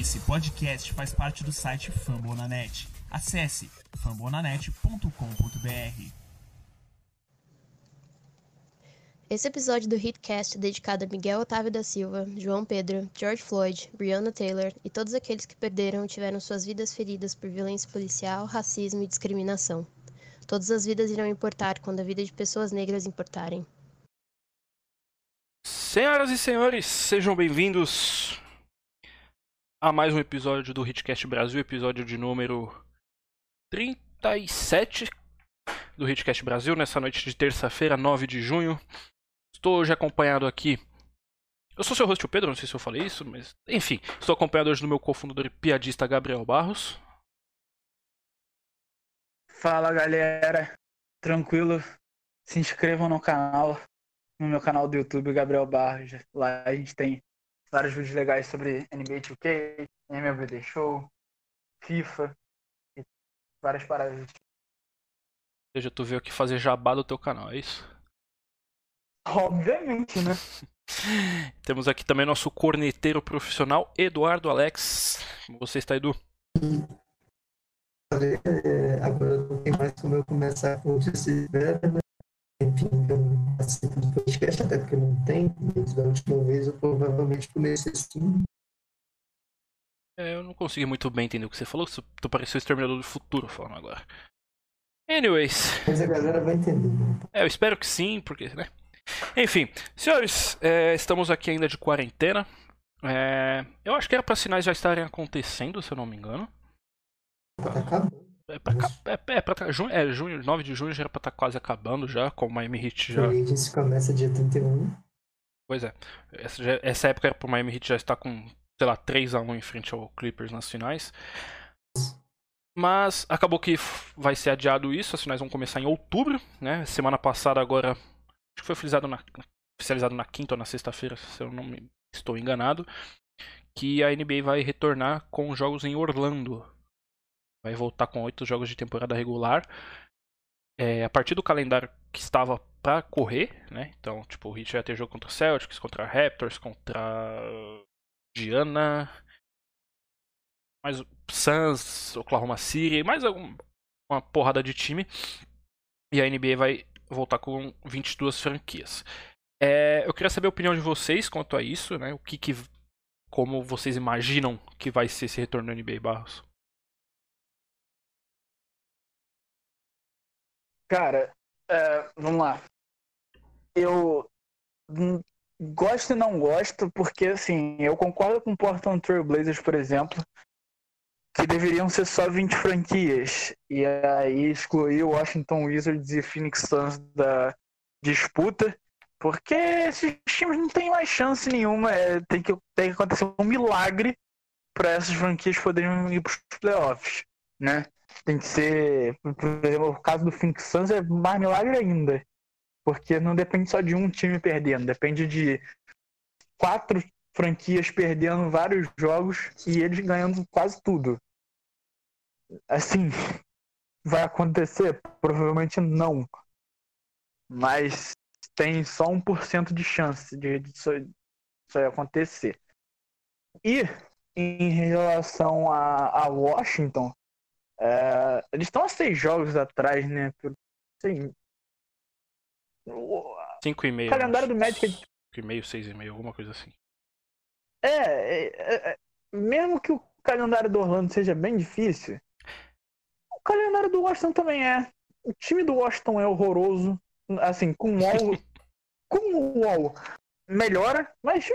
Esse podcast faz parte do site Fambonanet. Acesse fambonanet.com.br. Esse episódio do Hitcast é dedicado a Miguel Otávio da Silva, João Pedro, George Floyd, Breonna Taylor e todos aqueles que perderam ou tiveram suas vidas feridas por violência policial, racismo e discriminação. Todas as vidas irão importar quando a vida de pessoas negras importarem. Senhoras e senhores, sejam bem-vindos a mais um episódio do Hitcast Brasil, episódio de número 37 do Hitcast Brasil, nessa noite de terça-feira, 9 de junho. Estou hoje acompanhado aqui. Eu sou seu host, o Pedro, não sei se eu falei isso, mas enfim, estou acompanhado hoje do meu cofundador e piadista Gabriel Barros. Fala galera, tranquilo? Se inscrevam no canal, no meu canal do YouTube, Gabriel Barros. Lá a gente tem vários vídeos legais sobre NBA 2K, MLB The Show, FIFA e várias paradas. Ou seja, tu veio aqui fazer jabá do teu canal, é isso? Obviamente, né? Temos aqui também nosso corneteiro profissional, Eduardo Alex. Como você está, Edu? É, agora não tem mais como eu começar com o né? Enfim, eu não participo podcast, até porque não tem. Desde a última vez eu provavelmente comecei assim. É, eu não consegui muito bem entender o que você falou, tu pareceu o Exterminador do Futuro falando agora. Anyways. Mas a galera vai entender. Né? É, eu espero que sim, porque, né? Enfim, senhores, é, estamos aqui ainda de quarentena. É, eu acho que era para sinais já estarem acontecendo, se eu não me engano. Tá acabando. É pra, é, é pra tá, junho, é, junho, 9 de junho já era pra estar tá quase acabando já, com o Miami Heat já. Free Agency começa dia 31. Pois é. Essa, essa época era pro Miami Heat já estar com, sei lá, 3x1 em frente ao Clippers nas finais. Mas acabou que vai ser adiado isso, as finais vão começar em outubro, né? Semana passada agora. Acho que foi oficializado na, oficializado na quinta ou na sexta-feira, se eu não me estou enganado. Que a NBA vai retornar com jogos em Orlando vai voltar com oito jogos de temporada regular. É, a partir do calendário que estava para correr, né? Então, tipo, o Heat vai ter jogo contra o Celtics, contra Raptors, contra Diana, mais Suns, Oklahoma City, mais algum, uma porrada de time. E a NBA vai voltar com 22 franquias. É, eu queria saber a opinião de vocês quanto a isso, né? O que, que como vocês imaginam que vai ser esse retorno da NBA Barros? Cara, é, vamos lá. Eu gosto e não gosto, porque assim, eu concordo com Portland Trail Blazers, por exemplo, que deveriam ser só 20 franquias. E aí excluir Washington Wizards e Phoenix Suns da disputa, porque esses times não têm mais chance nenhuma. É, tem, que, tem que acontecer um milagre para essas franquias poderem ir para os playoffs, né? tem que ser, por exemplo, o caso do Phoenix Suns é mais milagre ainda, porque não depende só de um time perdendo, depende de quatro franquias perdendo vários jogos e eles ganhando quase tudo. Assim, vai acontecer? Provavelmente não. Mas tem só 1% de chance de, isso, isso acontecer. E em relação a, a Washington, é, eles estão a seis jogos atrás, né? Assim, Cinco e meio. O calendário do Magic. Cinco e meio, seis e meio, alguma coisa assim. É, é, é, mesmo que o calendário do Orlando seja bem difícil, o calendário do Washington também é. O time do Washington é horroroso. Assim, com o Wall. com o Wall melhora, mas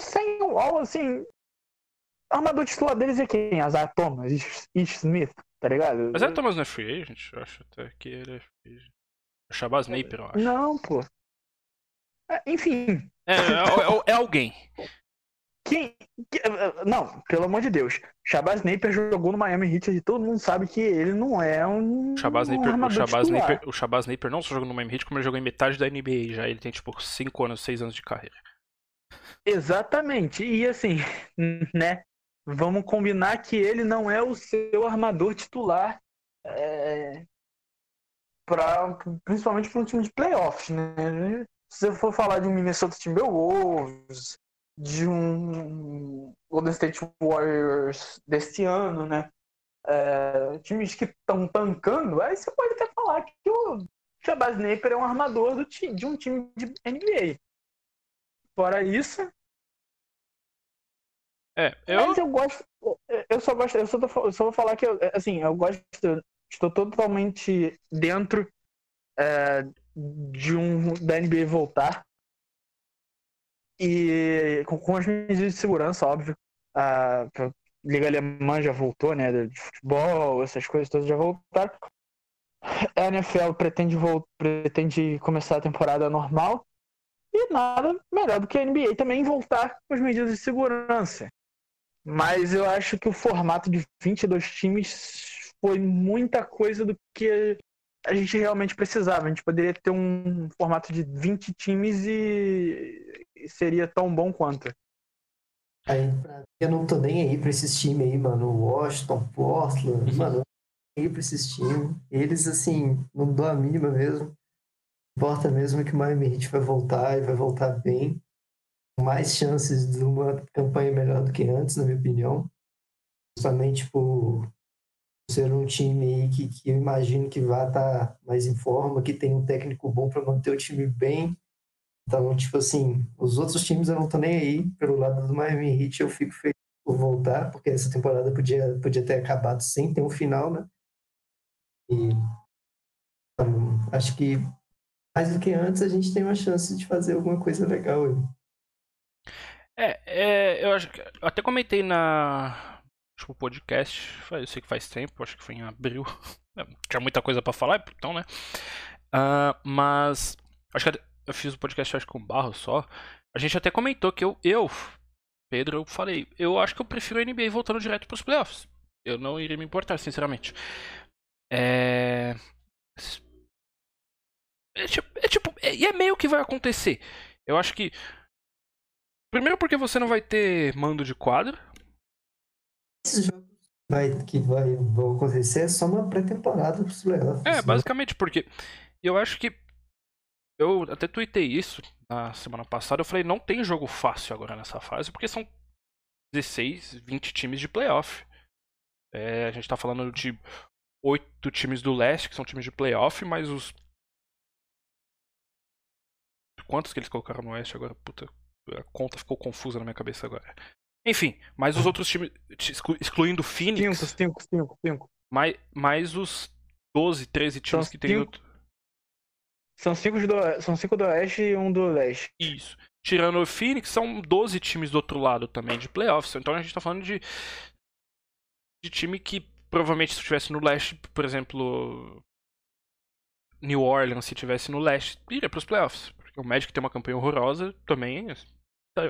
sem o Wall, assim, armador titular deles é quem? Azar Thomas, Ish Smith, tá ligado? Mas é Thomas não é free agent? Eu acho até que ele é free agent. O Shabazz Napier, eu acho. Não, pô. É, enfim. É, é, é, é alguém. Quem, não, pelo amor de Deus. Shabazz Napier jogou no Miami Heat e todo mundo sabe que ele não é um. Shabazz Napier, um o, Shabazz Napier, o Shabazz Napier não só jogou no Miami Heat, como ele jogou em metade da NBA já. Ele tem tipo 5 anos, 6 anos de carreira. Exatamente. E assim, né? Vamos combinar que ele não é o seu armador titular, é, pra, principalmente para um time de playoffs. Né? Se você for falar de um Minnesota Timberwolves, de um Golden State Warriors desse ano, né? É, times que estão tancando, aí você pode até falar que o Shabazz Napier é um armador do, de um time de NBA. Fora isso. É, eu. Mas eu gosto. Eu só gosto. Eu só, tô, eu só vou falar que eu, assim, eu gosto. Estou totalmente dentro é, de um da NBA voltar. E com, com as medidas de segurança, óbvio. A, a Liga Alemã já voltou, né? De futebol, essas coisas todas já voltaram. A NFL pretende, pretende começar a temporada normal. E nada melhor do que a NBA também voltar com as medidas de segurança. Mas eu acho que o formato de 22 times foi muita coisa do que a gente realmente precisava. A gente poderia ter um formato de 20 times e seria tão bom quanto. Aí, eu não tô nem aí pra esses times aí, mano. Washington, Portland, mano, eu não tô nem aí pra esses times. Eles, assim, não dão a mínima mesmo. Importa mesmo que o Miami Heat vai voltar e vai voltar bem. Mais chances de uma campanha melhor do que antes, na minha opinião. Justamente por ser um time que, que eu imagino que vai estar tá mais em forma, que tem um técnico bom para manter o time bem então, tipo assim, os outros times eu não tô nem aí. Pelo lado do Miami Heat, eu fico feliz por voltar, porque essa temporada podia, podia ter acabado sem ter um final, né? E então, acho que mais do que antes a gente tem uma chance de fazer alguma coisa legal aí. É, é eu acho que eu até comentei na tipo, podcast, eu sei que faz tempo, acho que foi em abril. Tinha muita coisa para falar, então, né? Uh, mas acho que eu fiz o podcast acho com Barro só. A gente até comentou que eu, eu, Pedro, eu falei, eu acho que eu prefiro a NBA voltando direto para os playoffs. Eu não iria me importar, sinceramente. É. É tipo, é tipo, é, e é meio que vai acontecer. Eu acho que. Primeiro porque você não vai ter mando de quadro. Esses jogos vai, que vai, vão acontecer é só uma pré-temporada para os playoffs. É, né? basicamente, porque eu acho que eu até tuitei isso na semana passada. Eu falei, não tem jogo fácil agora nessa fase, porque são 16, 20 times de playoff. É, a gente tá falando de oito times do leste, que são times de playoff, mas os. Quantos que eles colocaram no oeste agora? Puta, a conta ficou confusa na minha cabeça agora. Enfim, mas os outros times, excluindo o Phoenix. 5, 5, 5, 5. Mais, mais os 12, 13 times São que tem cinco. São cinco, do, são cinco do Oeste e um do Leste. Isso. Tirando o Phoenix, são 12 times do outro lado também de playoffs. Então a gente tá falando de. de time que provavelmente se estivesse no leste, por exemplo. New Orleans, se estivesse no leste, iria pros playoffs. Porque o Magic tem uma campanha horrorosa também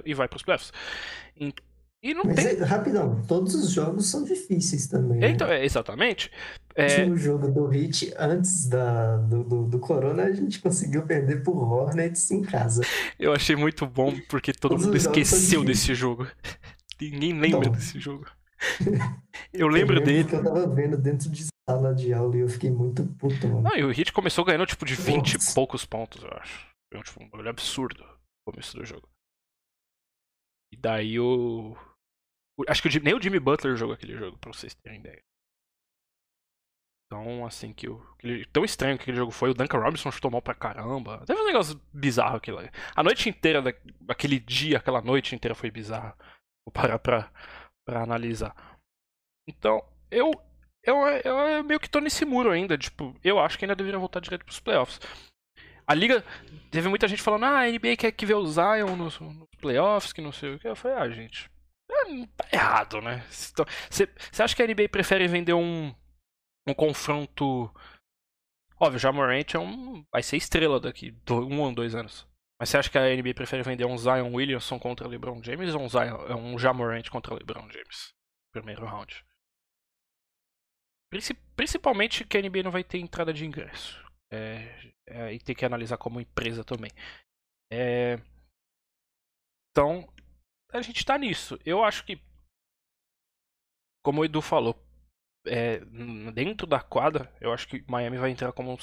e vai pros playoffs. E não Mas tem. é, rapidão, todos os jogos são difíceis também. Né? Então, é, exatamente. O É, jogo do Hit, antes da, do, do, do Corona, a gente conseguiu perder por Hornets em casa. eu achei muito bom porque todo Todos mundo os esqueceu desse jogo. Ninguém lembra Então. desse jogo. Eu lembro lembro dele. que eu tava vendo dentro de sala de aula e eu fiquei muito puto, mano. Não, e o Hit começou ganhando tipo de 20 e Nossa. poucos pontos, eu acho. Foi tipo, um bagulho absurdo no começo do jogo. E daí o. Acho que o nem o Jimmy Butler jogou aquele jogo, pra vocês terem ideia. Então, assim, que o. tão estranho que aquele jogo foi. O Duncan Robinson chutou mal pra caramba. Teve um negócio bizarro aquilo. A noite inteira, da- aquele dia, aquela noite inteira foi bizarra. Vou parar pra, pra analisar. Então, eu, eu, eu meio que tô nesse muro ainda. Tipo, eu acho que ainda deveria voltar direto pros playoffs. A liga. Teve muita gente falando, ah, a NBA quer que vê o Zion nos, nos playoffs, que não sei o que. Eu falei, ah, gente. é, tá errado, né? Você acha que a NBA prefere vender um, um confronto. Óbvio, já Morant é um, vai ser estrela daqui um ou dois anos. Mas você acha que a NBA prefere vender um Zion Williamson contra LeBron James ou um, Zion, um Jamorant contra LeBron James? Primeiro round. Princi- Principalmente que a NBA não vai ter entrada de ingresso. É, é, e tem que analisar como empresa também. É, então, a gente tá nisso. Eu acho que, como o Edu falou, é, dentro da quadra, eu acho que Miami vai entrar como um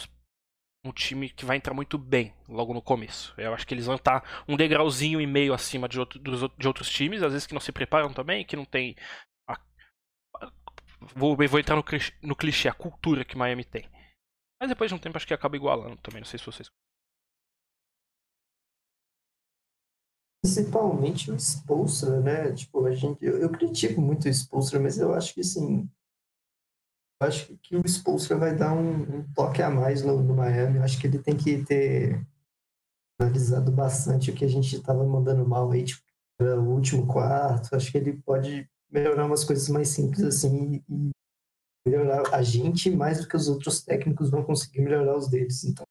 um time que vai entrar muito bem logo no começo. Eu acho que eles vão estar um degrauzinho e meio acima de, outro, dos, de outros times, às vezes que não se preparam também, que não tem. A, vou, vou entrar no, no clichê, a cultura que Miami tem. Mas depois de um tempo acho que acaba igualando também, não sei se vocês. Principalmente o Spolstra, né? Tipo, a gente, eu, eu critico muito o Spolstra, mas eu acho que sim eu acho que o Spolstra vai dar um, um toque a mais no, no, Miami. Eu acho que ele tem que ter analisado bastante o que a gente estava mandando mal aí, tipo, o último quarto. Acho que ele pode melhorar umas coisas mais simples assim e melhorar a gente mais do que os outros técnicos vão conseguir melhorar os deles. Então,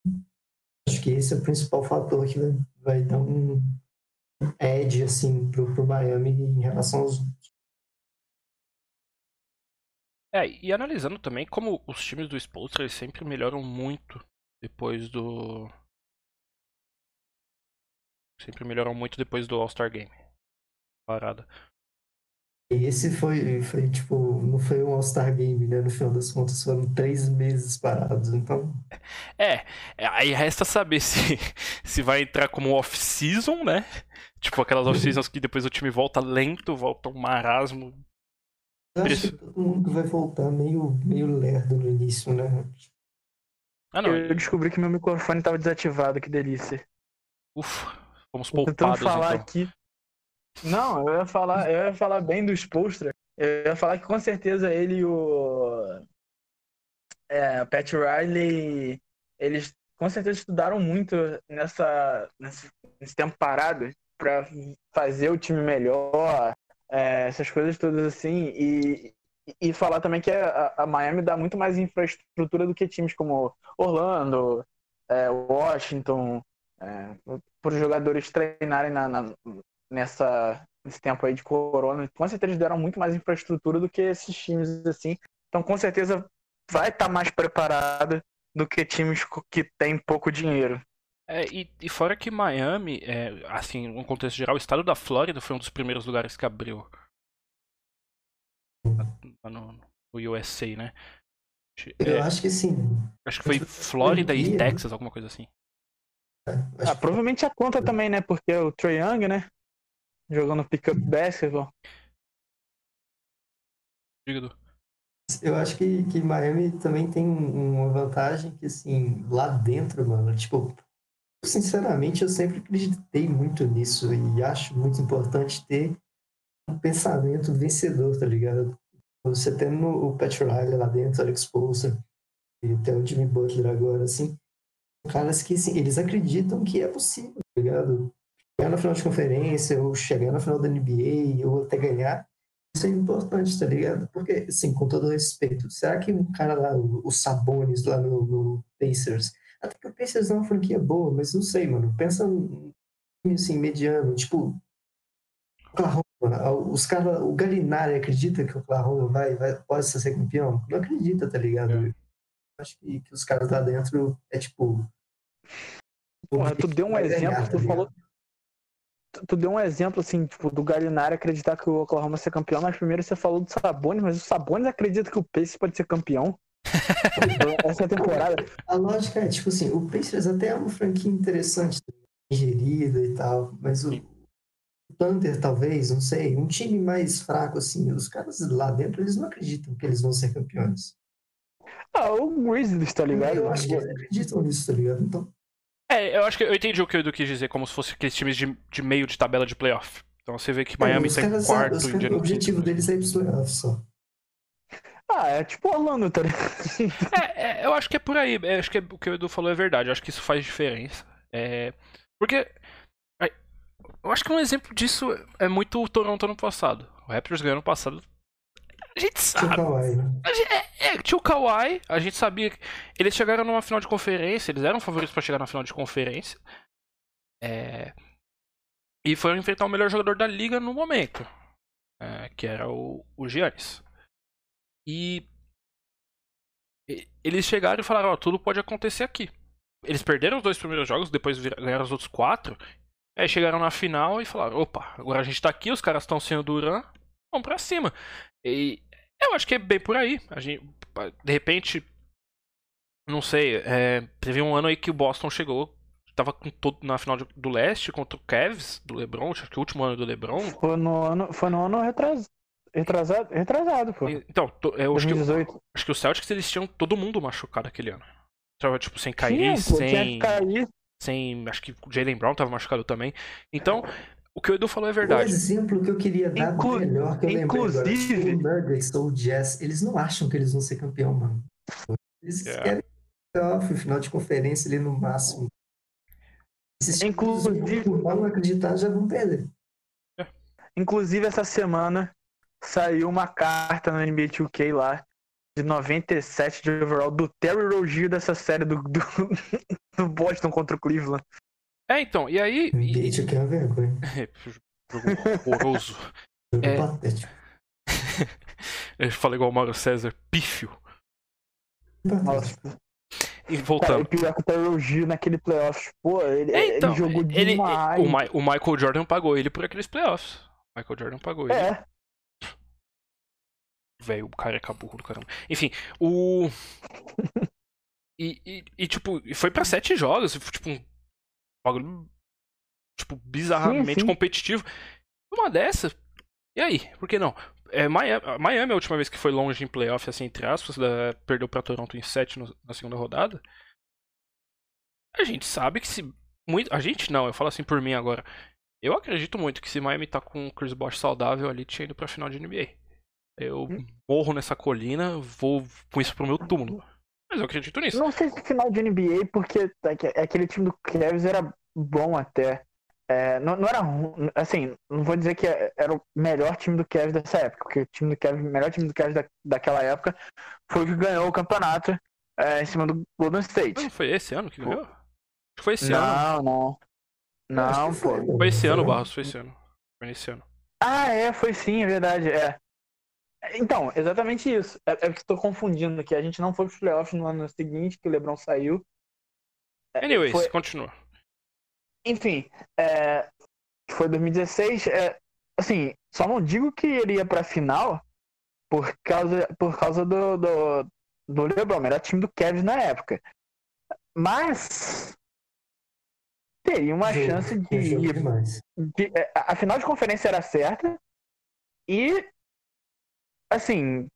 acho que esse é o principal fator que vai, dar um edge assim pro, pro Miami em relação aos é, e analisando também como os times do Spolstra sempre melhoram muito depois do. Sempre melhoram muito depois do All-Star Game. Parada. Esse foi, foi, tipo, não foi um All-Star Game, né? No final das contas, foram três meses parados, então. É, é aí resta saber se, se vai entrar como off-season, né? Tipo aquelas off-seasons que depois o time volta lento, volta um marasmo eu acho que todo mundo vai voltar meio, meio lerdo no início, né? Ah, não. Eu descobri que meu microfone estava desativado, que delícia. Ufa, fomos poupados falar então. aqui. Não, eu ia falar, eu ia falar bem do Spolstra. Eu ia falar que com certeza ele e o é, Pat Riley, eles com certeza estudaram muito nessa, nesse, nesse tempo parado para fazer o time melhor, é, essas coisas todas assim, e, e falar também que a, a, Miami dá muito mais infraestrutura do que times como Orlando, é, Washington, é, para os jogadores treinarem na, na, nessa, nesse tempo aí de corona. Com certeza eles deram muito mais infraestrutura do que esses times assim. Então com certeza vai estar tá mais preparada do que times que têm pouco dinheiro. É, e, e, fora que Miami, é, assim, no contexto geral, o estado da Flórida foi um dos primeiros lugares que abriu no, no USA, né? Eu é, acho que sim. Acho que foi Flórida e Texas, alguma coisa assim. É, ah, provavelmente a conta também, né? Porque o Trae Young, né? Jogando pick-up basketball. Diga, Eu acho que, que Miami também tem uma vantagem que, assim, lá dentro, mano, tipo, sinceramente, eu sempre acreditei muito nisso e acho muito importante ter um pensamento vencedor, tá ligado? Você tendo o Pat Riley lá dentro, Alex Poulsen, e até o Jimmy Butler agora, assim, caras que, assim, eles acreditam que é possível, tá ligado? Chegar na final de conferência, ou chegar na final da NBA, ou até ganhar, isso é importante, tá ligado? Porque, assim, com todo respeito, será que um cara lá, o Sabonis lá no, no Pacers, até que o Pacers é uma franquia boa, mas não sei, mano. Pensa assim, mediano, tipo. Oklahoma. Os caras. O Galinari acredita que o Oklahoma vai, vai, pode ser campeão? Não acredita, tá ligado? É. Acho que, que os caras lá dentro é tipo. Porra, tu deu um exemplo, ganhar, tu tá falou. Tu deu um exemplo, assim, tipo, do Galinari acreditar que o Oklahoma ser campeão, mas primeiro você falou do Sabonis, mas o Sabonis acredita que o Pacers pode ser campeão. Essa temporada. A lógica é, tipo assim, o Pacers até é uma franquia interessante, gerida e tal, mas o, o Thunder, talvez, não sei, um time mais fraco, assim, os caras lá dentro, eles não acreditam que eles vão ser campeões. Ah, o Grizzlies, tá ligado? Eu acho que eles acreditam nisso, tá ligado? Então. É, eu acho que eu entendi o que o Edu quis dizer, como se fosse aqueles times de, de meio de tabela de playoff. Então você vê que Miami é, tem caras, quarto. Os, o objetivo deles é ir pros playoffs só. Ah, é tipo Orlando, tá é, é, eu acho que é por aí. Eu acho que é, o que o Edu falou é verdade. Eu acho que isso faz diferença. É, porque. Eu acho que um exemplo disso é muito o Toronto ano passado. O Raptors ganhou ano passado. A gente sabe. Tio Kawhi, né? É, é, tinha o Kawhi. A gente sabia que. Eles chegaram numa final de conferência. Eles eram favoritos para chegar na final de conferência. É. E foram enfrentar o melhor jogador da liga no momento. É, que era o, o Giannis. E eles chegaram e falaram, ó, tudo pode acontecer aqui. Eles perderam os dois primeiros jogos, depois ganharam os outros quatro. Aí chegaram na final e falaram, opa, agora a gente tá aqui, os caras estão sem o Duran, vamos pra cima. E eu acho que é bem por aí. A gente, de repente, Não sei, é, teve um ano aí que o Boston chegou, tava com todo, na final de- do leste contra o Cavs, do LeBron, acho que o último ano do LeBron. Foi no ano, foi no ano retras- retrasado, retrasado, pô. Então, to- eu acho que, 2018. acho que o Celtics eles tinham todo mundo machucado aquele ano. Tava, tipo, sem Kyrie, Tinha, pô, sem, cair. sem. Acho que o Jalen Brown tava machucado também. Então, o que o Edu falou é O verdade. exemplo que eu queria dar do Inclu- melhor que eu lembrei agora. inclusive- O Nuggets ou o Jazz, eles não acham que eles vão ser campeão, mano. Eles É. querem playoff, final de conferência ali no máximo. Esses Inclusive- não acreditar, já vão perder. Inclusive, essa semana saiu uma carta no NBA 2K lá de 97 de overall do Terry Rozier dessa série do, do, do Boston contra o Cleveland. É, então, e aí. E- NBA isso aqui é uma vergonha. Jogo horroroso. Jogo É. patético. Eu falei igual o Mauro César, pífio. Nossa, E cara, voltando. pior que o Terry Rozier naquele playoffs, pô, ele, É, então, ele jogou ele, demais. o, Mi- o Michael Jordan pagou ele por aqueles playoffs. O Michael Jordan pagou ele. É, Velho, o cara é burro do caramba. Enfim, o. E, e, e, tipo, e foi pra sete jogos. Tipo, um bagulho. Tipo, bizarramente Sim, sim. competitivo. Uma dessa. E aí? Por que não? É, Miami, Miami, a última vez que foi longe em playoff, assim, entre aspas, da- perdeu pra Toronto em 7 no- na segunda rodada. A gente sabe que se. Muito, a gente não, eu falo assim por mim agora. Eu acredito muito que se Miami tá com o Chris Bosh saudável ali, tinha ido pra final de NBA. Eu Hum. morro nessa colina, vou com isso pro meu túmulo. Mas eu acredito nisso. não sei se final de NBA, porque aque- aquele time do Cavs era bom até. É, não, não era ruim, assim, não vou dizer que era o melhor time do Cavs dessa época, porque o time do Cavs, melhor time do Cavs da, daquela época foi o que ganhou o campeonato é, em cima do Golden State. Não foi esse ano que ganhou? Acho que foi esse ano. Não, não. Não, foi, pô. Foi esse ano. Barros, foi esse ano. Foi nesse ano. Ah, é, foi sim, é verdade, é. Então, exatamente isso. É, é que estou confundindo aqui. A gente não foi pros playoffs no ano seguinte, que o LeBron saiu. É, Anyways, foi- continua. Enfim, é, foi 2016. É, assim, só não digo que ele ia pra final por causa, por causa do, do, do LeBron. Era time do Cavs na época. Mas teria uma Jogo, chance de jogo ir de- é, a a final de conferência era certa e assim,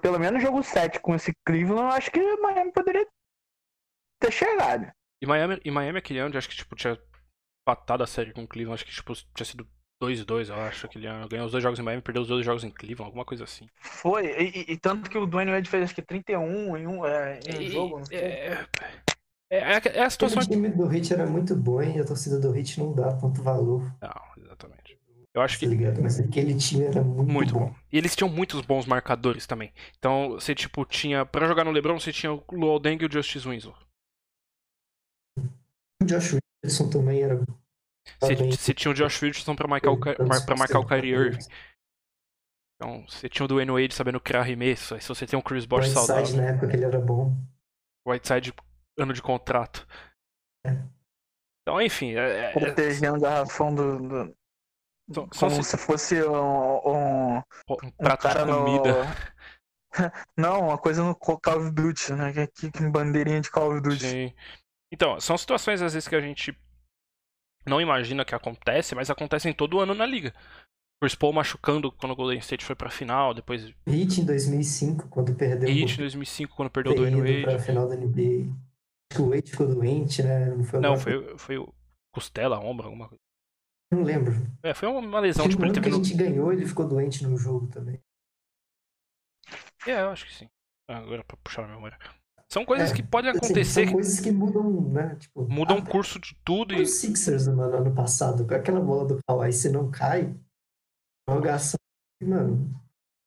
pelo menos jogo 7 com esse Cleveland, eu acho que o Miami poderia ter chegado. E Miami, e Miami aquele ano, acho que tipo, tinha patado a série com o Cleveland, acho que tipo, tinha sido 2-2, eu acho, aquele ano. Ganhou os dois jogos em Miami, perdeu os dois jogos em Cleveland, alguma coisa assim. Foi, e, e- e tanto que o Dwayne Wade fez acho que 31 em um, é, em um E- jogo, não foi? é, é, é, é a situação. O time do Hit era muito bom e a torcida do Hit não dá tanto valor, Não, exatamente. Eu acho que ligado? Mas aquele time era muito, Muito bom. bom. E eles tinham muitos bons marcadores também. Então, você, tipo, tinha. Pra jogar no LeBron, você tinha o Luol Deng e o Justice Winslow. O Josh Richardson também era. Você, você tinha o Josh Richardson pra marcar o, pra marcar o Kyrie Irving. Então, você tinha o Dwayne Wade sabendo criar arremesso. Aí, se você tem um Chris Bosh Whiteside saudável. na época que ele era bom. Whiteside, ano de contrato. Então, enfim. É, é- Protegendo o garrafão do, do- são como se fosse um, um, um um prato de cara no... comida. Não, uma coisa no Call of Duty, né? Que aqui com bandeirinha de Call of Duty. Sim. Então, são situações às vezes que a gente não imagina que acontece, mas acontecem todo ano na liga. Chris Paul machucando quando o Golden State foi pra final, depois Hit em 2005, quando perdeu Heat em o 2005 quando perdeu o Dwayne ido pra Wade. final da NBA. Acho que o Wade ficou doente, né? Não foi, Não, foi, foi o costela, ombro, alguma coisa. Não lembro. É, foi uma lesão, tipo, que ele no ano que teve a no... gente ganhou, ele ficou doente no jogo também. É, eu acho que sim. Ah, Agora pra puxar a memória. São coisas É, que podem Assim, acontecer, são que coisas que mudam, né? Tipo, mudam o curso de tudo e Os Sixers, mano, ano passado, com aquela bola do Kawhi, se não cai, prorrogação, mano,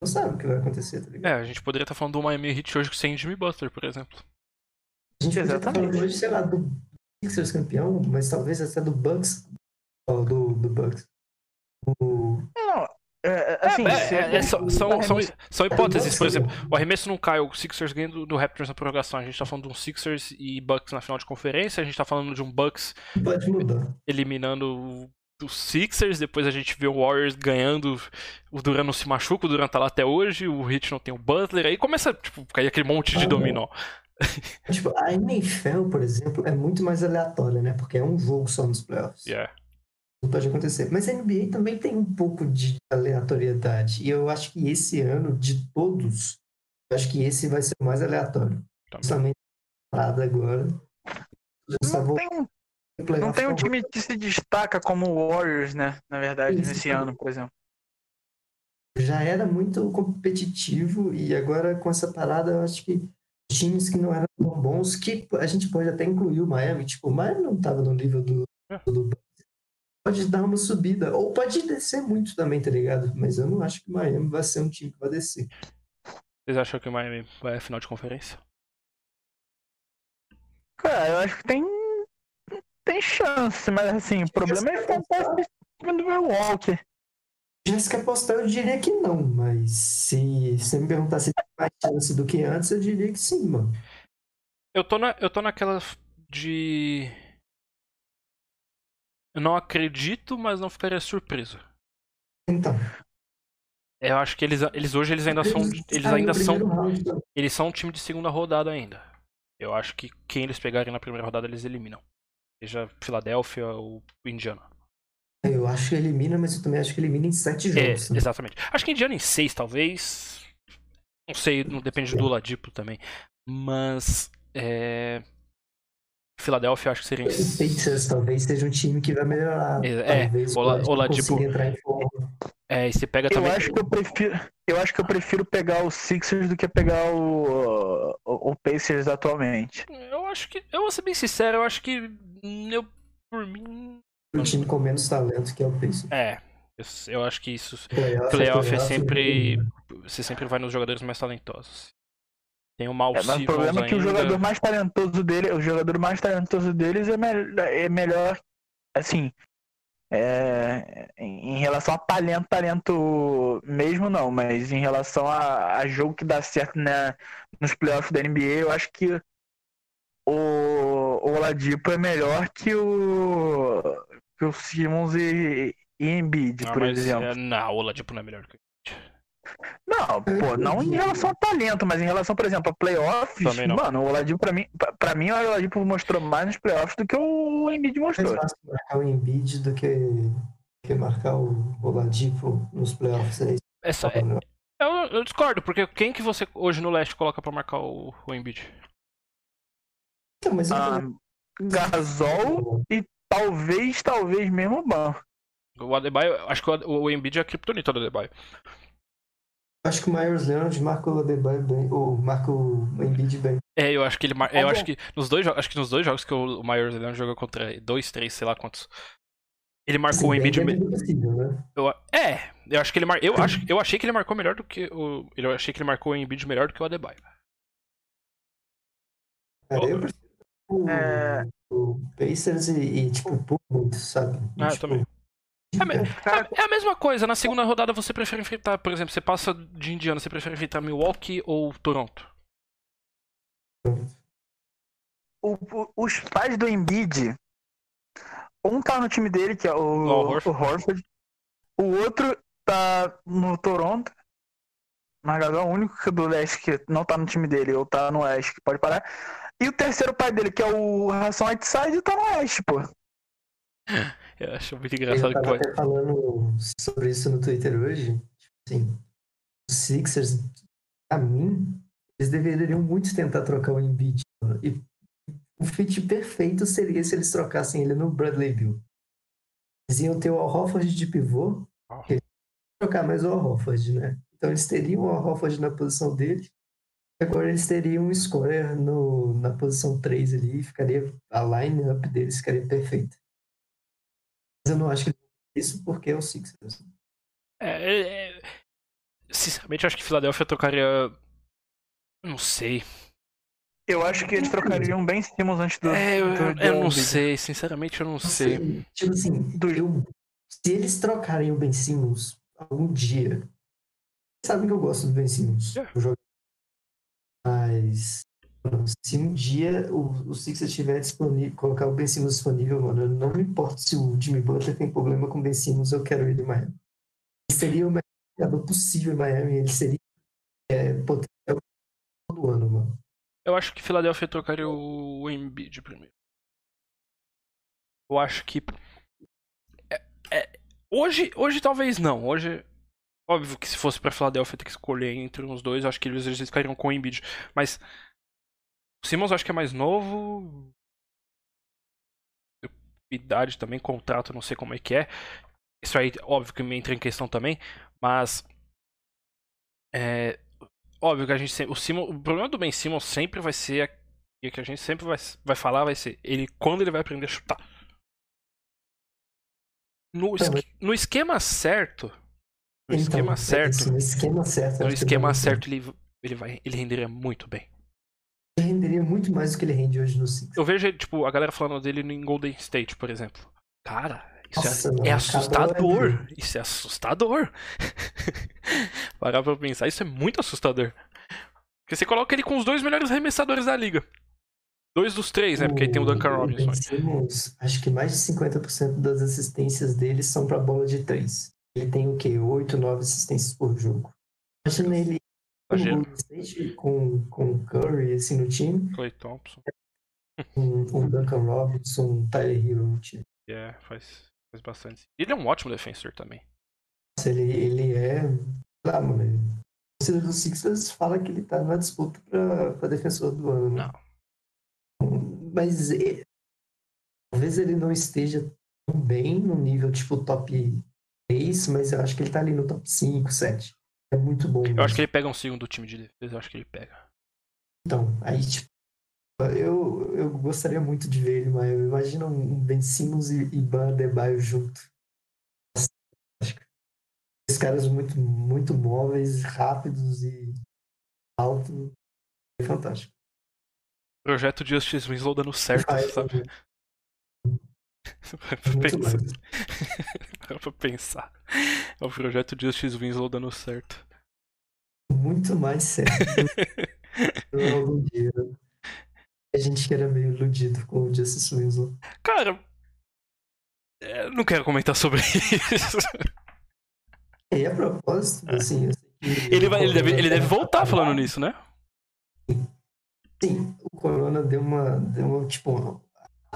não sabe o que vai acontecer, tá ligado? É, a gente poderia estar falando do Miami Heat hoje sem Jimmy Butler, por exemplo. A gente estar Exatamente. falando hoje, sei lá, do Sixers campeão, mas talvez até do Bucks, do, do Bucks. O... Não, é, é, assim, É, é, é, são, são, são, são hipóteses, por exemplo, o arremesso não cai, o Sixers ganha do, do Raptors na prorrogação. A gente tá falando de um Sixers e Bucks na final de conferência, a gente tá falando de um Bucks eliminando o- os Sixers, depois a gente vê o Warriors ganhando, o Duran não se machuca, o Duran tá lá até hoje, o Heat não tem o Butler, aí começa, tipo, cair aquele monte de Ah, dominó. Tipo, a NFL, por exemplo, é muito mais aleatória, né? Porque é um jogo só nos playoffs. Yeah. Pode acontecer. Mas a NBA também tem um pouco de aleatoriedade. E eu acho que esse ano, de todos, eu acho que esse vai ser o mais aleatório. Também. Justamente parada agora. Não tem, um, não tem um time que se destaca como o Warriors, né? Na verdade, Isso. nesse ano, por exemplo. já era muito competitivo e agora com essa parada eu acho que times que não eram tão bons, que a gente pode até incluir o Miami, tipo, o Miami não estava no nível do, É. do Bucks. Pode dar uma subida, ou pode descer muito também, tá ligado? Mas eu não acho que o Miami vai ser um time que vai descer. Vocês acham que o Miami vai à final de conferência? Cara, eu acho que tem. Tem chance, mas assim, o problema é ficar perto do Milwaukee. Já se quer apostar, eu diria que não, mas se você me perguntar se tem mais chance do que antes, eu diria que sim, mano. Eu tô, na, eu tô naquela de. Eu não acredito, mas não ficaria surpreso. Então. Eu acho que eles, eles hoje eles ainda são. Eles ainda são. Eles são um time de segunda rodada ainda. Eu acho que quem eles pegarem na primeira rodada eles eliminam. Seja Filadélfia ou Indiana. Eu acho que elimina, mas eu também acho que elimina em sete É, jogos. né? exatamente. Acho que Indiana em seis, talvez. Não sei, não depende do Ladipo também. Mas. É... Filadélfia eu acho que seria O Pacers talvez seja um time que vai melhorar. É, talvez o o Ladipo- consiga entrar em forma. É, e você pega Eu também. acho que eu prefiro. Eu acho que eu prefiro pegar o Sixers do que pegar o, o, o Pacers atualmente. Eu acho que. Eu vou ser bem sincero, eu acho que. Eu, por mim. Um time com menos talento que é o Pacers. É. Eu, eu acho que isso. Playoff, Playoff é playoff, sempre. né? Você sempre vai nos jogadores mais talentosos. Tem o Mal É, mas o problema é que o jogador mais talentoso dele, o jogador mais talentoso deles é, me- é melhor, assim, é, em relação a talento, talento mesmo não, mas em relação a, a jogo que dá certo né, nos playoffs da NBA, eu acho que o, o Oladipo é melhor que o, que o Simmons e, e Embiid, Ah, por mas, exemplo. é, não, o Oladipo não é melhor que Não, pô, não em relação a talento, mas em relação, por exemplo, a playoffs, mano, o Oladipo pra mim, pra, pra mim o Oladipo mostrou mais nos playoffs do que o Embiid Mais mostrou. fácil marcar o Embiid do que, que marcar o Oladipo nos playoffs. É eu tô falando. eu, eu discordo, porque quem que você hoje no leste coloca pra marcar o, o Embiid? Então, mas eu Ah, Gasol e talvez, talvez mesmo o Ban. O Adebayo, acho que o, o Embiid é a criptonita do Adebayo. Acho que o Myers Leonard marca o Adebayo bem, ou marca o Embiid bem. É, eu acho que ele mar... Tá eu acho que nos dois jogos, acho que nos dois jogos que o, Myers Leonard jogou contra dois, três, sei lá quantos. Ele marcou Assim, o bem Embiid me- dentro do possível, né? eu, é, eu acho que ele mar... eu acho, eu achei que ele marcou melhor do que o eu achei que ele marcou o Embiid melhor do que o Adebayo. Cara, eu prefiro o, É. o Pacers e, e, tipo, por muito, sabe? E, Ah, eu tipo, também. É. É a mesma coisa, na segunda rodada você prefere enfrentar, por exemplo, você passa de Indiana, você prefere enfrentar Milwaukee ou Toronto? O- o- os pais do Embiid, um tá no time dele, que é o, o Horford. Horford. O outro tá no Toronto. Mas Gasol é o único que do leste que não tá no time dele, ou tá no oeste, que pode parar. E o terceiro pai dele, que é o Hassan Whiteside, tá no oeste, pô. Eu acho muito Eu engraçado que pode. até falando sobre isso no Twitter hoje. Tipo assim, os Sixers, pra mim, eles deveriam muito tentar trocar o Embiid. E o fit perfeito seria se eles trocassem ele no Bradley Bill. Eles iam ter o Al Horford de pivô, Oh. que eles iam trocar mais o Al Horford, né? Então eles teriam o Al Horford na posição dele. Agora eles teriam um scorer no, na posição 3 ali, ficaria, a line-up deles ficaria perfeita. Mas eu não acho que isso porque é o Sixers. É, é, é, Sinceramente, eu acho que Filadélfia trocaria. Não sei. Eu acho que eles trocariam bem Simmons antes do. É, eu, do- do eu não sei, sinceramente eu não sei. Tipo assim, Do- eu, se eles trocarem o Ben Simmons algum dia, vocês sabem que eu gosto do Ben Simmons. É. Mas se um dia o, o Sixers estiver disponível, colocar o Ben Simmons disponível, mano, eu não me importo se o Jimmy Butler tem problema com o Ben Simmons, eu quero ele em Miami. Ele seria o melhor jogador possível em Miami, ele seria é, potencial todo ano, mano. Eu acho que Philadelphia trocaria o Embiid primeiro. Eu acho que. É, é, hoje, hoje talvez não. Hoje. Óbvio que se fosse pra Philadelphia ter que escolher entre uns dois, acho que eles, eles ficariam com o Embiid. Mas. O Simmons eu acho que é mais novo. Idade também, contrato, não sei como é que é. Isso aí, óbvio que me entra em questão também. Mas. É, óbvio que a gente sempre. O, Simon, o problema do Ben Simmons sempre vai ser. E que a gente sempre vai, vai falar vai ser ele quando ele vai aprender a chutar. No, esque, no esquema certo. No Então, esquema é certo. isso, no esquema certo. No esquema certo ele, ele, vai, ele renderia muito bem. Ele renderia muito mais do que ele rende hoje no Six. Eu vejo, tipo, a galera falando dele em Golden State, por exemplo. Cara, isso Nossa, é, não, é assustador. Isso é assustador. Parar pra pensar, isso é muito assustador. Porque você coloca ele com os dois melhores arremessadores da liga. Dois dos três, né? Porque aí tem o Duncan Robinson. Simmons, acho que mais de 50% das assistências dele são pra bola de três. Ele tem o quê? 8, 9 assistências por jogo. Imagina ele com o State, com, com Curry assim no time, Clay Thompson. com o Duncan Robinson, um Tyler Hero no time. É, faz, faz bastante. Ele é um ótimo defensor também. Nossa, Ele, ele é. Lá, mano. ele- O torcedor do Sixers fala que ele tá na disputa pra, pra defensor do ano. né? Não. Mas e- talvez ele não esteja tão bem no nível tipo top 3, mas eu acho que ele tá ali no top 5, 7. É muito bom. Eu acho que ele pega um segundo time de defesa, eu acho que ele pega. Então, aí, tipo, eu, eu gostaria muito de ver ele, mas imagina um Ben Simmons e, e Ban Adebayo junto. Esses caras muito, muito móveis, rápidos e altos. É fantástico. Projeto Justice Winslow dando certo, Faz, sabe? né? Para pra Muito pensar. mais. Para pra pensar. É o projeto Justice Winslow dando certo. Muito mais do algum dia. A gente que era meio iludido com o Justice Winslow. Cara, é, não quero comentar sobre isso. E a propósito, assim, sei que Ele, vai, ele, deve, ele deve voltar falando nisso, né? Sim, o Corona deu uma, deu uma, tipo,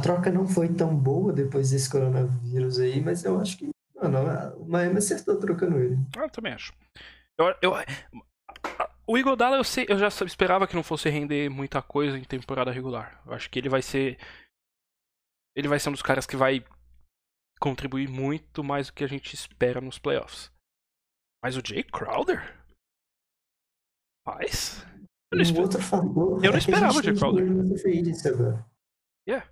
troca não foi tão boa depois desse coronavírus aí, mas eu acho que, mano, o Miami acertou trocando ele. Ah, eu também acho. Eu, eu, o Iguodala eu, sei, eu já esperava que não fosse render muita coisa em temporada regular. Eu acho que ele vai ser. Ele vai ser um dos caras que vai contribuir muito mais do que a gente espera nos playoffs. Mas o Jay Crowder? Paz? Eu não Um Eu não é esperava o Jay Crowder. Yeah.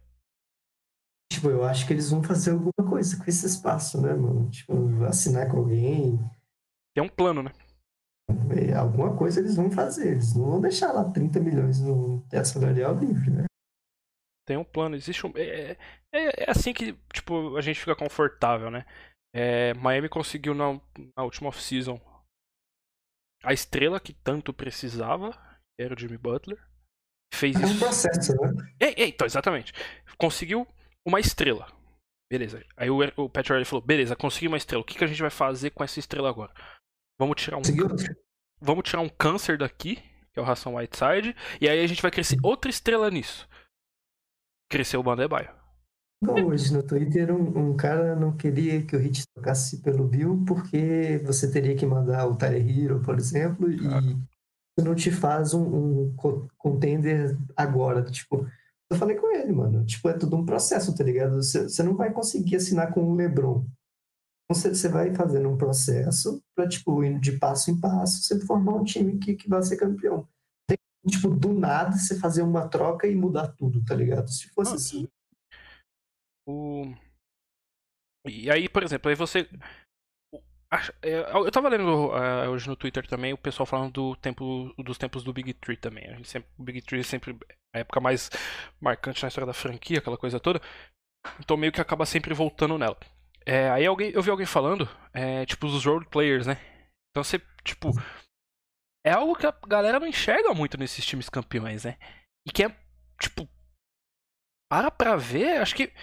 Tipo, eu acho que eles vão fazer alguma coisa com esse espaço, né, mano? Tipo, assinar com alguém, Tem um plano, né? é, alguma coisa eles vão fazer. Eles não vão deixar lá 30 milhões no teto salarial livre, né? Tem um plano, existe um. É, é, é assim que, tipo, a gente fica confortável, né? É, Miami conseguiu na, na última off-season a estrela que tanto precisava, que era o Jimmy Butler. Fez É um isso. processo, né? Ei, ei, então, exatamente. Conseguiu uma estrela. Beleza. Aí o, o Pat Riley falou: beleza, consegui uma estrela. O que, que a gente vai fazer com essa estrela agora? Vamos tirar um. Vamos tirar um câncer daqui, que é o Ração Whiteside, e aí a gente vai crescer outra estrela nisso. Cresceu o Bandebaio. Hoje no Twitter, um, um cara não queria que o Hit tocasse pelo Bill porque você teria que mandar o Tyler Hero, por exemplo, e isso não te faz um, um co- contender agora. Tipo, eu falei com ele, mano. Tipo, é tudo um processo, tá ligado? Você, você não vai conseguir assinar com o LeBron. Então, você, você vai fazendo um processo pra, tipo, indo de passo em passo, você formar um time que, que vai ser campeão. Tem, tipo, do nada você fazer uma troca e mudar tudo, tá ligado? Se fosse assim, O... E aí, por exemplo, aí você. É, Eu tava lendo ah, hoje no Twitter também o pessoal falando do tempo, dos tempos do Big Tree também. A gente sempre, o Big Tree é sempre a época mais marcante na história da franquia, aquela coisa toda. Então meio que acaba sempre voltando nela. É, aí alguém, eu vi alguém falando, é, tipo, dos role players, né? Então você, tipo. É algo que a galera não enxerga muito nesses times campeões, né? E que é, tipo. Para pra ver, acho que.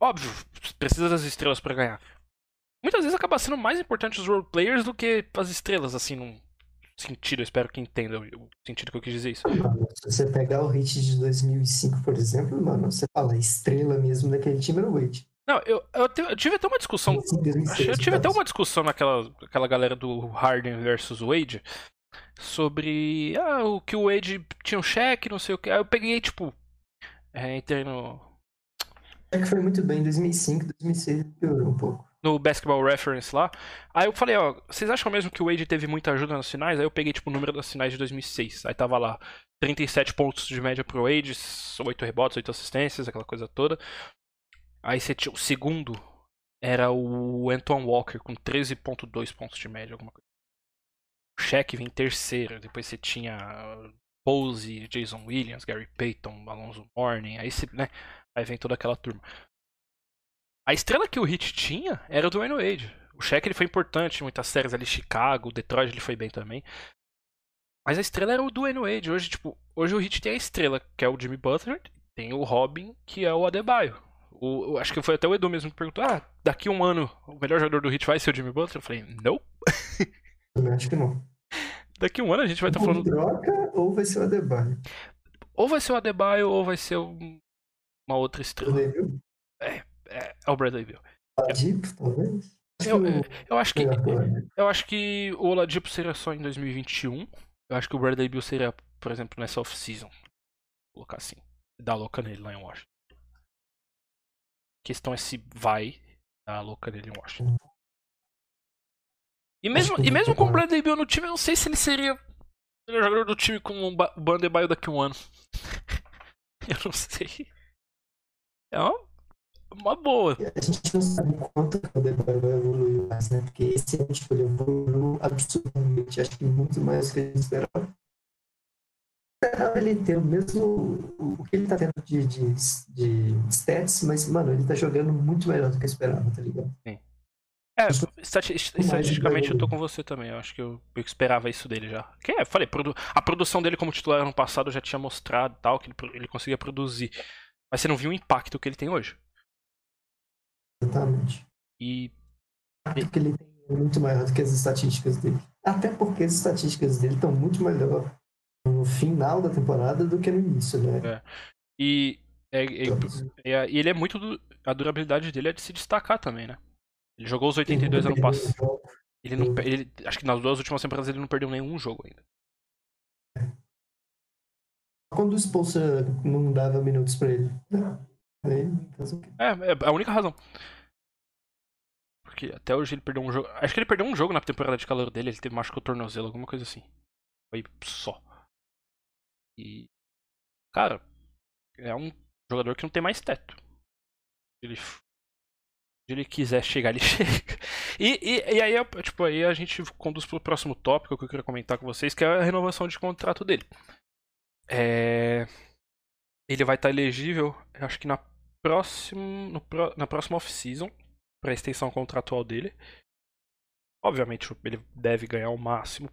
Óbvio, precisa das estrelas pra ganhar. Muitas vezes acaba sendo mais importante os role players do que as estrelas, assim, num, sentido, eu espero que entenda o sentido que eu quis dizer isso. Mano, se você pegar o hit de 2005, por exemplo, mano, você fala, a estrela mesmo daquele time era o Wade. Não, eu, eu, te- eu tive até uma discussão. 2006, Eu tive até uma discussão naquela aquela galera do Harden versus Wade sobre ah, o que o Wade tinha um cheque, não sei o que. Aí eu peguei, tipo, é, entrei no, É que foi muito bem em 2005, 2006 ele piorou um pouco. No Basketball Reference lá. Aí eu falei, ó, vocês acham mesmo que o Wade teve muita ajuda nas finais? Aí eu peguei, tipo, o número das finais de 2006. Aí tava lá 37 pontos de média pro Wade, 8 rebotes, 8 assistências, aquela coisa toda. Aí você tinha o segundo, era o Antoine Walker com 13.2 pontos de média, alguma coisa. O Shaq vem em terceiro, depois você tinha Posey, Jason Williams, Gary Payton, Alonso Mourning, aí né, aí vem toda aquela turma. A estrela que o Heat tinha era o Dwayne Wade. O Shaq ele foi importante em muitas séries ali, Chicago, Detroit ele foi bem também. Mas a estrela era o Dwayne Wade. Hoje, tipo, hoje o Heat tem a estrela, que é o Jimmy Butler, tem o Robin, que é o Adebayo. O, acho que foi até o Edu mesmo que perguntou: ah, daqui um ano o melhor jogador do Heat vai ser o Jimmy Butler? Eu falei: não. Acho que não. Daqui um ano a gente vai estar Ou falando. troca ou vai ser o Adebayo. Ou vai ser o Adebayo ou vai ser um- uma outra estrela. Entendeu? É, é o Bradley. Oladipo, talvez. Eu, eu acho que Oladipo. Eu acho que o Oladipo seria só em 2021. Eu acho que o Bradley Bill seria, por exemplo, nessa off-season. Vou colocar assim. Dar louca nele lá em Washington. A questão é se vai dar louca nele em Washington. E mesmo, e mesmo vou com o. Bradley Bill no time, eu não sei se ele seria o melhor jogador do time com o Ba- o Bandebaio daqui a um ano. eu não sei. É uma, uma boa. A gente não sabe quanto que o Adebayo vai evoluir mais, né? Porque esse ano, tipo, ele evoluiu absurdamente. Acho que muito mais do que a gente esperava. Esperava ele ter o mesmo... O que ele tá tendo de, de, de stats, mas, mano, ele tá jogando muito melhor do que eu esperava, tá ligado? É, estati- mais estatisticamente eu tô com você também. Eu acho que eu, eu esperava isso dele já. Que é, falei, a produção dele como titular ano passado já tinha mostrado tal, que ele, ele conseguia produzir. Mas você não viu o impacto que ele tem hoje. Exatamente. E Porque ele tem muito maior do que as estatísticas dele. Até porque as estatísticas dele estão muito melhor no final da temporada do que no início, né? E, é- é- Então, é- e ele é muito. do- a durabilidade dele é de se destacar também, né? Ele jogou os 82 ano passado. Ele não, ele, acho que nas duas últimas temporadas ele não perdeu nenhum jogo ainda. Quando o Spolstra não dava minutos pra ele. né? Aí, faz o quê? É, é a única razão. Porque até hoje ele perdeu um jogo. Acho que ele perdeu um jogo na temporada de calor dele, ele teve machucou o tornozelo, alguma coisa assim. Foi só. E. Cara, é um jogador que não tem mais teto. Ele, se ele quiser chegar, ele chega. E, e, e aí, é, tipo, aí a gente conduz pro próximo tópico que eu queria comentar com vocês, que é a renovação de contrato dele. É... Ele vai estar elegível, eu acho que na próxima, no na próxima off-season, para extensão contratual dele. Obviamente, ele deve ganhar o máximo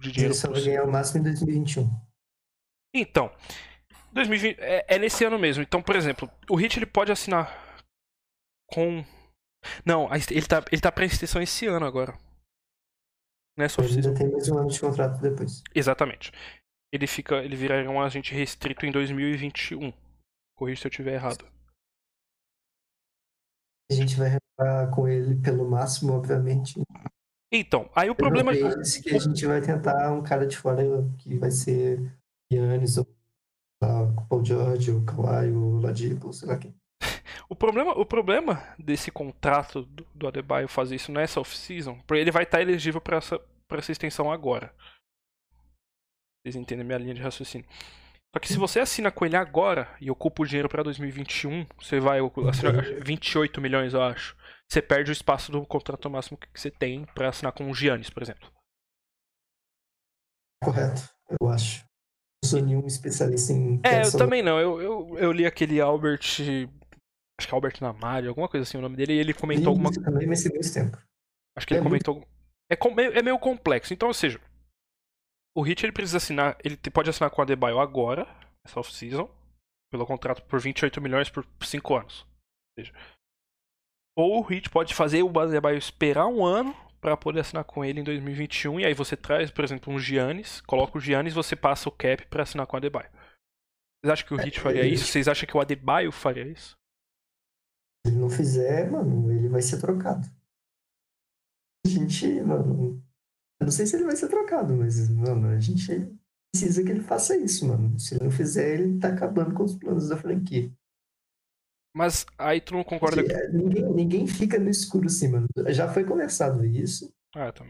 de Ele dinheiro só vai possível. ganhar o máximo em 2021. Então, 2020 é, é nesse ano mesmo. Então, por exemplo, o Hit ele pode assinar com Não, a ele tá ele tá para extensão esse ano agora. Nessa Ele off-season. ainda tem mais um ano de contrato depois. Exatamente. Ele fica, ele viraria um agente restrito em 2021. Corrija se eu estiver errado. A gente vai renovar com ele pelo máximo, obviamente. Então, aí o Eu problema pense que a gente vai tentar um cara de fora que vai ser Yannis ou o Paul George, o Kawhi, o Ladipo, sei lá quem. O problema, o problema desse contrato do, do Adebayo fazer isso nessa off-season, porque ele vai estar elegível para essa, pra essa extensão agora. Vocês entendem minha linha de raciocínio. Só que se você assina com ele agora e ocupa o dinheiro para 2021, você vai assinar 28 milhões, eu acho. Você perde o espaço do contrato máximo que você tem para assinar com o Giannis, por exemplo. Correto, eu acho. Não sou nenhum especialista em. É, eu também não. Eu, eu, eu li aquele Albert. Acho que é Albert Namari, alguma coisa assim o nome dele, e ele comentou alguma Isso também muito tempo. Acho que ele É muito- comentou. É, com- meio- é meio complexo. Então, ou seja, o Hit ele precisa assinar. Ele pode assinar com a Adebayo agora, essa off-season, pelo contrato por 28 milhões por 5 anos. Ou seja, ou o Hit pode fazer o Adebayo esperar um ano para poder assinar com ele em 2021. E aí você traz, por exemplo, um Giannis, coloca o Giannis você passa o cap para assinar com o Adebayo. Vocês acham que o Heat faria isso? Vocês acham que o Adebayo faria isso? Se ele não fizer, mano, ele vai ser trocado. A gente, mano. Eu não sei se ele vai ser trocado, mas, mano, a gente precisa que ele faça isso, mano. Se ele não fizer, ele tá acabando com os planos da franquia. Mas aí tu não concorda Porque, é, ninguém, ninguém fica no escuro assim, mano. Já foi conversado isso. Ah, tá.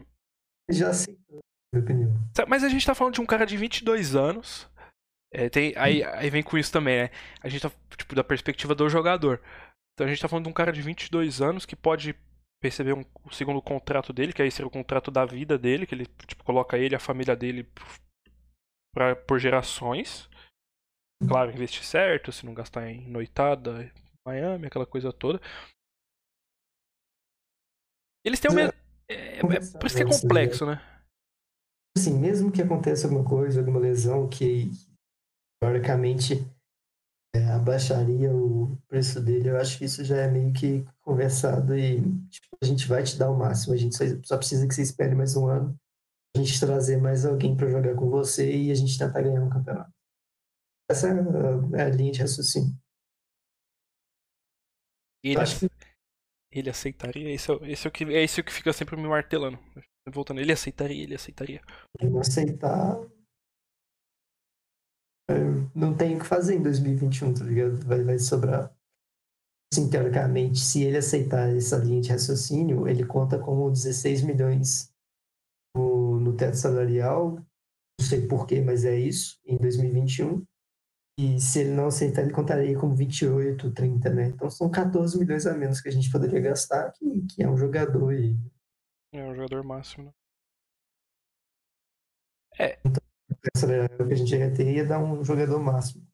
Já aceitou, na minha opinião. Mas a gente tá falando de um cara de 22 anos. É, tem, aí, aí vem com isso também, né? A gente tá, tipo, da perspectiva do jogador. Então a gente tá falando de um cara de 22 anos que pode perceber um, o segundo contrato dele, que aí seria o contrato da vida dele, que ele tipo, coloca ele e a família dele pra, por gerações. Claro, investir certo, se não gastar em noitada, Miami, aquela coisa toda. Eles têm o mesmo. É, é, por isso que é complexo, né? Assim, mesmo que aconteça alguma coisa, alguma lesão que teoricamente é, abaixaria o preço dele, eu acho que isso já é meio que conversado e tipo, a gente vai te dar o máximo, a gente só, precisa que você espere mais um ano, a gente trazer mais alguém para jogar com você e a gente tentar ganhar um campeonato. Essa é a, é linha de raciocínio. Ele, que... ele aceitaria? Esse é, esse é, o que, é isso que fica sempre me martelando. Voltando, ele aceitaria, ele aceitaria. Ele aceitar. Não tem o que fazer em 2021, tá ligado? Vai, vai sobrar. Assim, teoricamente, se ele aceitar essa linha de raciocínio, ele conta com 16 milhões no, no teto salarial. Não sei porquê, mas é isso, em 2021. E se ele não aceitar, ele contaria com 28, 30, né? Então são 14 milhões a menos que a gente poderia gastar, que, que é um jogador e. É um jogador máximo, né? É. Então, que a gente ia ter ia dar um jogador máximo.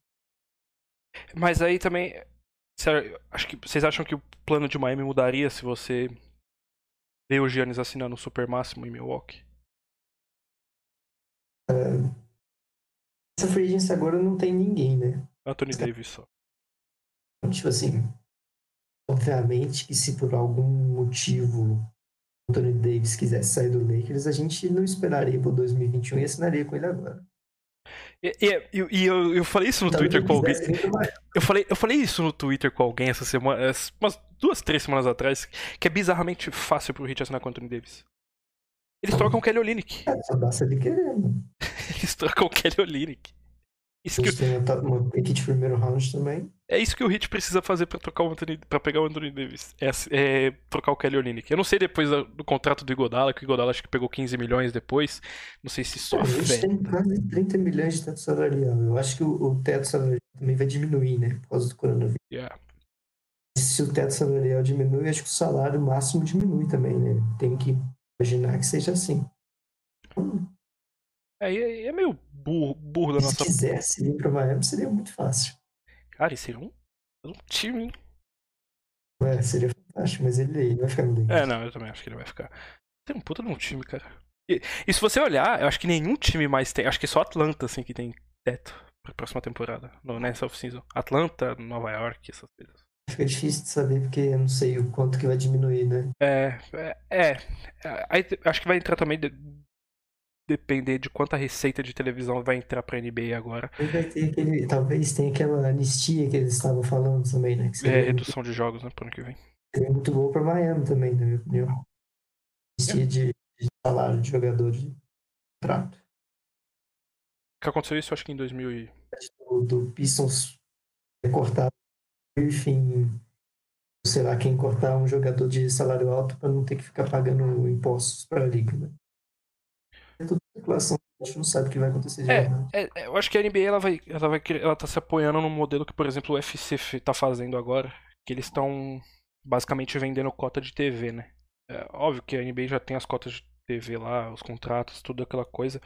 Mas aí também. Sério, acho que vocês acham que o plano de Miami mudaria se você vê o Giannis assinando o super máximo em Milwaukee? É, essa free agency agora não tem ninguém, né? Anthony Davis só. Então, tipo assim, obviamente que se por algum motivo Anthony Davis quisesse sair do Lakers, a gente não esperaria por 2021 e assinaria com ele agora. E, e, e eu, eu falei isso no Twitter com alguém. Eu falei, eu falei isso no Twitter com alguém essa semana, umas duas, três semanas atrás, que é bizarramente fácil pro Hit assinar com Anthony Davis. Eles trocam o Kelly Olynyk. É, só basta ele querer, mano. Eles trocam o Kelly Olynyk. Isso que... tem uma pick de primeiro round também. É isso que o Hit precisa fazer pra, trocar o Anthony, pra pegar o Anthony Davis. É, é trocar o Kelly Olynyk. Eu não sei depois do contrato do Igodala, que o Igodala acho que pegou 15 milhões depois. Não sei se só fé. tem quase 30 milhões de teto salarial. Eu acho que o, o, teto salarial também vai diminuir, né? Por causa do coronavírus. Yeah. Se o teto salarial diminui, acho que o salário máximo diminui também, né? Tem que imaginar que seja assim. É, é meio burro, burro da Se nossa. Se quisesse vir pra Miami, seria muito fácil. Cara, isso seria um, um time, hein? É, seria fantástico, mas ele, ele vai ficar no É, não, eu também acho que ele vai ficar. Tem um puta de um time, cara. E, e, se você olhar, eu acho que nenhum time mais tem. Acho que é só Atlanta, assim, que tem teto pra próxima temporada. No, nessa off-season. Atlanta, Nova York, essas coisas. Fica difícil de saber porque eu não sei o quanto que vai diminuir, né? É, é. é. Aí, acho que vai entrar também de, depender de quanta receita de televisão vai entrar pra NBA agora. Aquele, talvez tenha aquela anistia que eles estavam falando também, né? é, redução muito, de jogos, né, pro ano que vem. Seria muito bom pra Miami também, na minha opinião. Anistia é. de, de, salário de jogador de trato. que aconteceu isso, acho que em 2000 e... Do, do Pistons cortar, enfim, sei lá, quem cortar um jogador de salário alto para não ter que ficar pagando impostos para a liga, né? É especulação. A gente não sabe o que vai acontecer de é, é, eu acho que a NBA ela vai, ela vai, ela tá se apoiando no modelo que, por exemplo, o UFC está fazendo agora, que eles estão basicamente vendendo cota de TV, né? É, óbvio que a NBA já tem as cotas de TV lá, os contratos, tudo aquela coisa.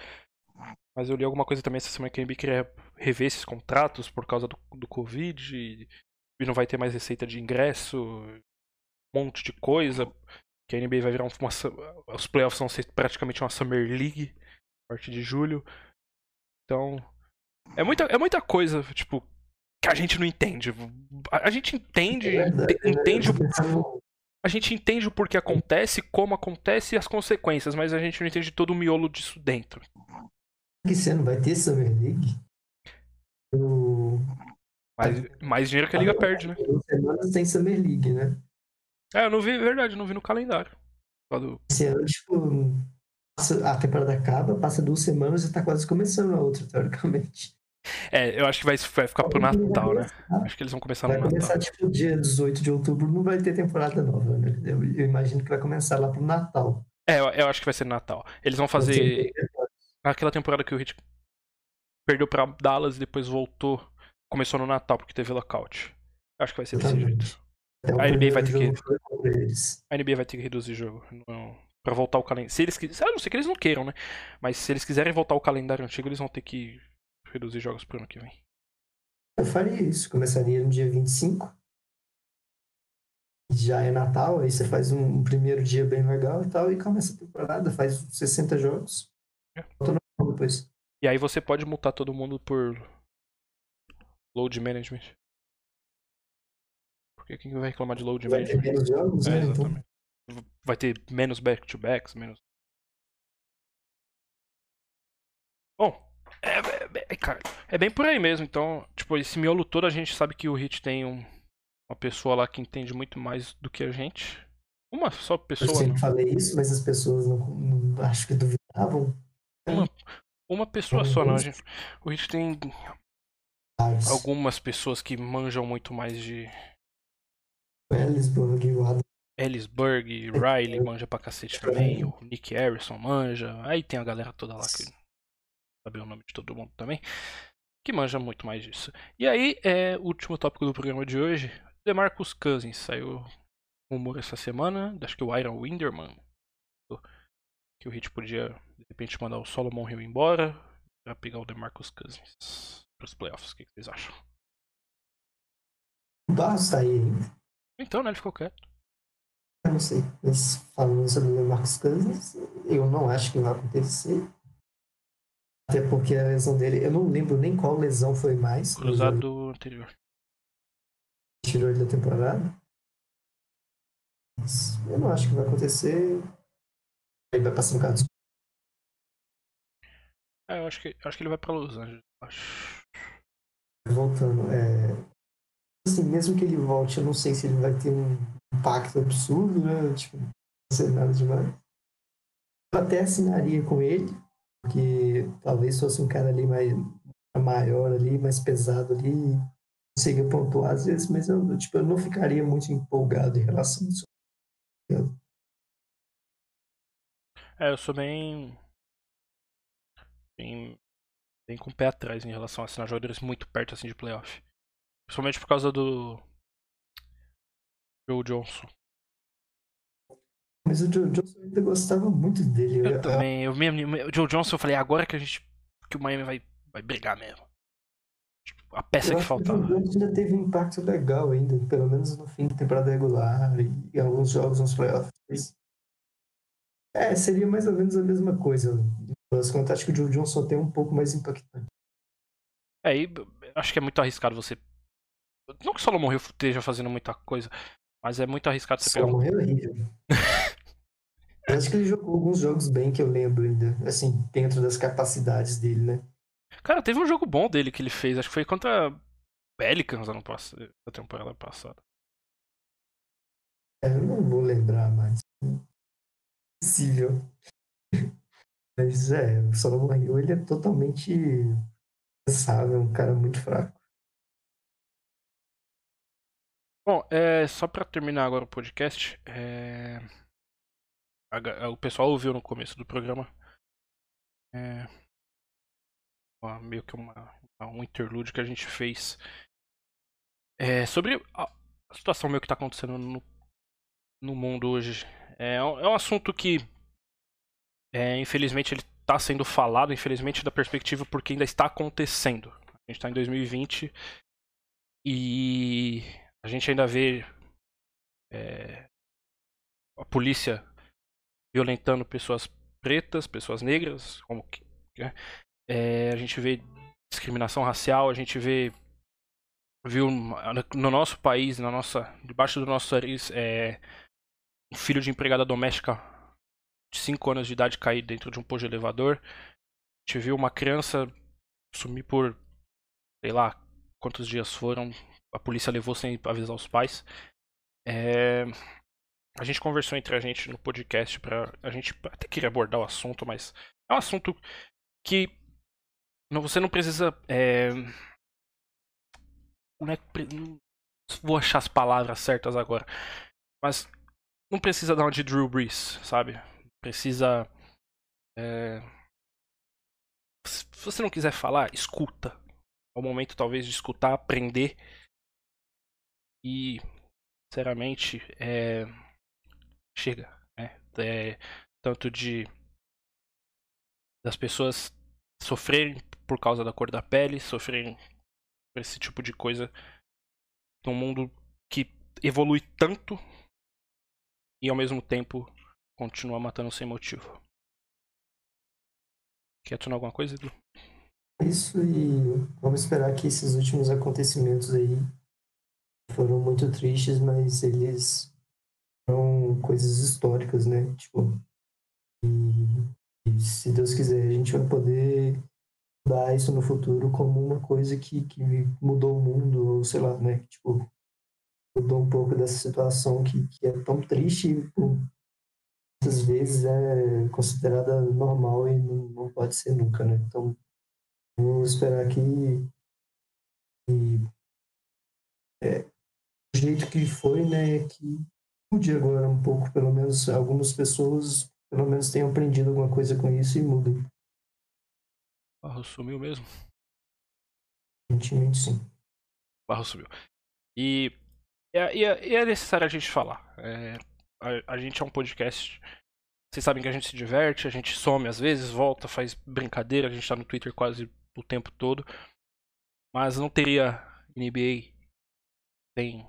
Mas eu li alguma coisa também essa semana que a NBA queria rever esses contratos por causa do, do Covid e, e não vai ter mais receita de ingresso, um monte de coisa que a NBA vai virar uma. Os playoffs vão ser praticamente uma Summer League a partir de julho. Então. É muita, é muita coisa, tipo, que a gente não entende. A, a gente entende. É entende o. a gente entende o porquê acontece, como acontece e as consequências, mas a gente não entende todo o miolo disso dentro. Que esse ano vai ter Summer League? O... Mais, mais dinheiro que a liga perde, né? Semanas tem Summer League, né? É, eu não vi, verdade, eu não vi no calendário. Do- Esse ano, tipo, a temporada acaba, passa duas semanas e tá quase começando a outra, teoricamente. É, eu acho que vai, vai ficar pro Natal, né? Acho que eles vão começar no Vai Natal. começar, tipo, dia 18 de outubro, não vai ter temporada nova, né? Eu, eu imagino que vai começar lá pro Natal. É, eu, eu acho que vai ser no Natal. Eles vão Vai fazer aquela temporada que o Heat perdeu pra Dallas e depois voltou. Começou no Natal porque teve lockout. Eu acho que vai ser desse Exatamente. jeito. o A NBA vai primeiro ter eles. A NBA vai ter que reduzir jogo. Não, pra voltar o calendário. Se eles quiserem. A não ser que eles não queiram, né? Mas se eles quiserem voltar o calendário antigo, eles vão ter que reduzir jogos pro ano que vem. Eu faria isso. Começaria no dia 25. Já é Natal, aí você faz um, um primeiro dia bem legal e tal, e começa a temporada, faz 60 jogos. É. Depois. E aí você pode multar todo mundo por load management. Porque quem vai reclamar de load Vai ter management? menos jogos, É, né? Então, exatamente. Vai ter menos back-to-backs, menos. Bom, é, é- é- cara, é bem por aí mesmo. Então, tipo, esse miolo todo a gente sabe que o Hit tem um- uma pessoa lá que entende muito mais do que a gente. Uma só eu pessoa, sempre não. falei isso, mas as pessoas não, não- acho que duvidavam. Uma pessoa só, não. Gente, o Hit tem algumas pessoas que manjam muito mais de O Ellisburg e o Adam. Ellisburg, Riley manja pra cacete também, o Nick Harrison manja, aí tem a galera toda lá que sabe o nome de todo mundo também, que manja muito mais disso. E aí, é o último tópico do programa de hoje, DeMarcus Cousins, saiu rumor essa semana, acho que o Iron Winderman, que o Heat podia de repente mandar o Solomon Hill embora pra pegar o DeMarcus Cousins pros playoffs, o que que vocês acham? Tá aí. Então, né, ele ficou quieto. Não sei. Mas falando sobre o Marcos Cousins, eu não acho que vai acontecer. Até porque a lesão dele, eu não lembro nem qual lesão foi mais. Cruzado anterior. Tirou ele da temporada. Mas eu não acho que vai acontecer. Ele vai passar no caso. É, eu acho que, acho que ele vai pra Los Angeles, acho. Voltando, é. Assim, mesmo que ele volte, eu não sei se ele vai ter um impacto absurdo, né? Tipo, não ser nada demais. Eu até assinaria com ele, porque talvez fosse um cara ali mais maior ali, mais pesado ali, consiga pontuar às vezes, mas eu, tipo, eu não ficaria muito empolgado em relação a isso. É, eu sou bem. bem. bem com o pé atrás em relação a assinar jogadores muito perto assim de playoff. Principalmente por causa do. Joe Johnson. Mas o Joe Johnson ainda gostava muito dele. Eu Eu- também. Eu mesmo, o Joe Johnson eu falei, agora que a gente. que o Miami vai, vai brigar mesmo. Tipo, a peça Eu que acho que o faltava. Joe Johnson ainda teve um impacto legal ainda, pelo menos no fim da temporada regular e alguns jogos nos playoffs. É, seria mais ou menos a mesma coisa. Mas contas, acho que o Joe Johnson tem um pouco mais impactante. É, e acho que é muito arriscado você. Não que o Solomon Hill esteja fazendo muita coisa, mas é muito arriscado você Só pegar um. morreu horrível. Eu acho que ele jogou alguns jogos bem que eu lembro ainda, assim, dentro das capacidades dele, né? Cara, teve um jogo bom dele que ele fez, acho que foi contra Pelicans ano passado, na temporada passada. É, eu não vou lembrar mais. Possível. Mas é, o Solomon Hill, ele é totalmente é um cara muito fraco. Bom, é, só pra terminar agora o podcast, é, ga- o pessoal ouviu no começo do programa é, meio que uma, um interlude que a gente fez é, sobre a, situação meio que tá acontecendo no, no mundo hoje. É, um- é um assunto que, é, infelizmente, ele tá sendo falado, infelizmente, da perspectiva porque ainda está acontecendo. A gente tá em 2020 e a gente ainda vê é, a polícia violentando pessoas pretas, pessoas negras, como que, né? É, a gente vê discriminação racial, a gente vê viu no nosso país, na nossa debaixo do nosso nariz, é, um filho de empregada doméstica de 5 anos de idade cair dentro de um pôr de elevador. A gente viu uma criança sumir por, sei lá, quantos dias foram. A polícia levou sem avisar os pais. É... A gente conversou entre a gente no podcast para a gente até queria abordar o assunto, mas é um assunto que não, você não precisa. É... Não, é... não vou achar as palavras certas agora, mas não precisa dar uma de Drew Brees, sabe? Precisa. É... Se você não quiser falar, escuta. É o momento, talvez, de escutar, aprender. E, sinceramente, é... chega. Né? É... Tanto de. das pessoas sofrerem por causa da cor da pele, sofrerem por esse tipo de coisa. Num mundo que evolui tanto e ao mesmo tempo continua matando sem motivo. Quer adicionar alguma coisa, Edu? Isso e vamos esperar que esses últimos acontecimentos aí foram muito tristes, mas eles são coisas históricas, né? Tipo, e, e se Deus quiser, a gente vai poder dar isso no futuro como uma coisa que, que mudou o mundo, ou sei lá, né? Tipo, mudou um pouco dessa situação que, que é tão triste e muitas vezes é considerada normal e não, não pode ser nunca, né? Então, vamos esperar que, que é, jeito que foi, né, que mude agora um pouco, pelo menos algumas pessoas pelo menos tenham aprendido alguma coisa com isso e mudem. Barro sumiu mesmo? Aparentemente sim. Barro sumiu. E, e, e é necessário a gente falar. É, a, a gente é um podcast. Vocês sabem que a gente se diverte, a gente some às vezes, volta, faz brincadeira, a gente tá no Twitter quase o tempo todo. Mas não teria NBA sem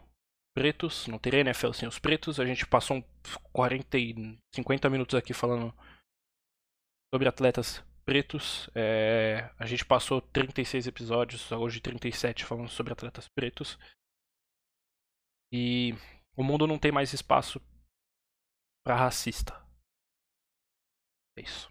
pretos, não teria NFL sem os pretos. A gente passou 40 e 50 minutos aqui falando sobre atletas pretos. É, a gente passou 36 episódios, hoje 37, falando sobre atletas pretos. E o mundo não tem mais espaço para racista. É isso.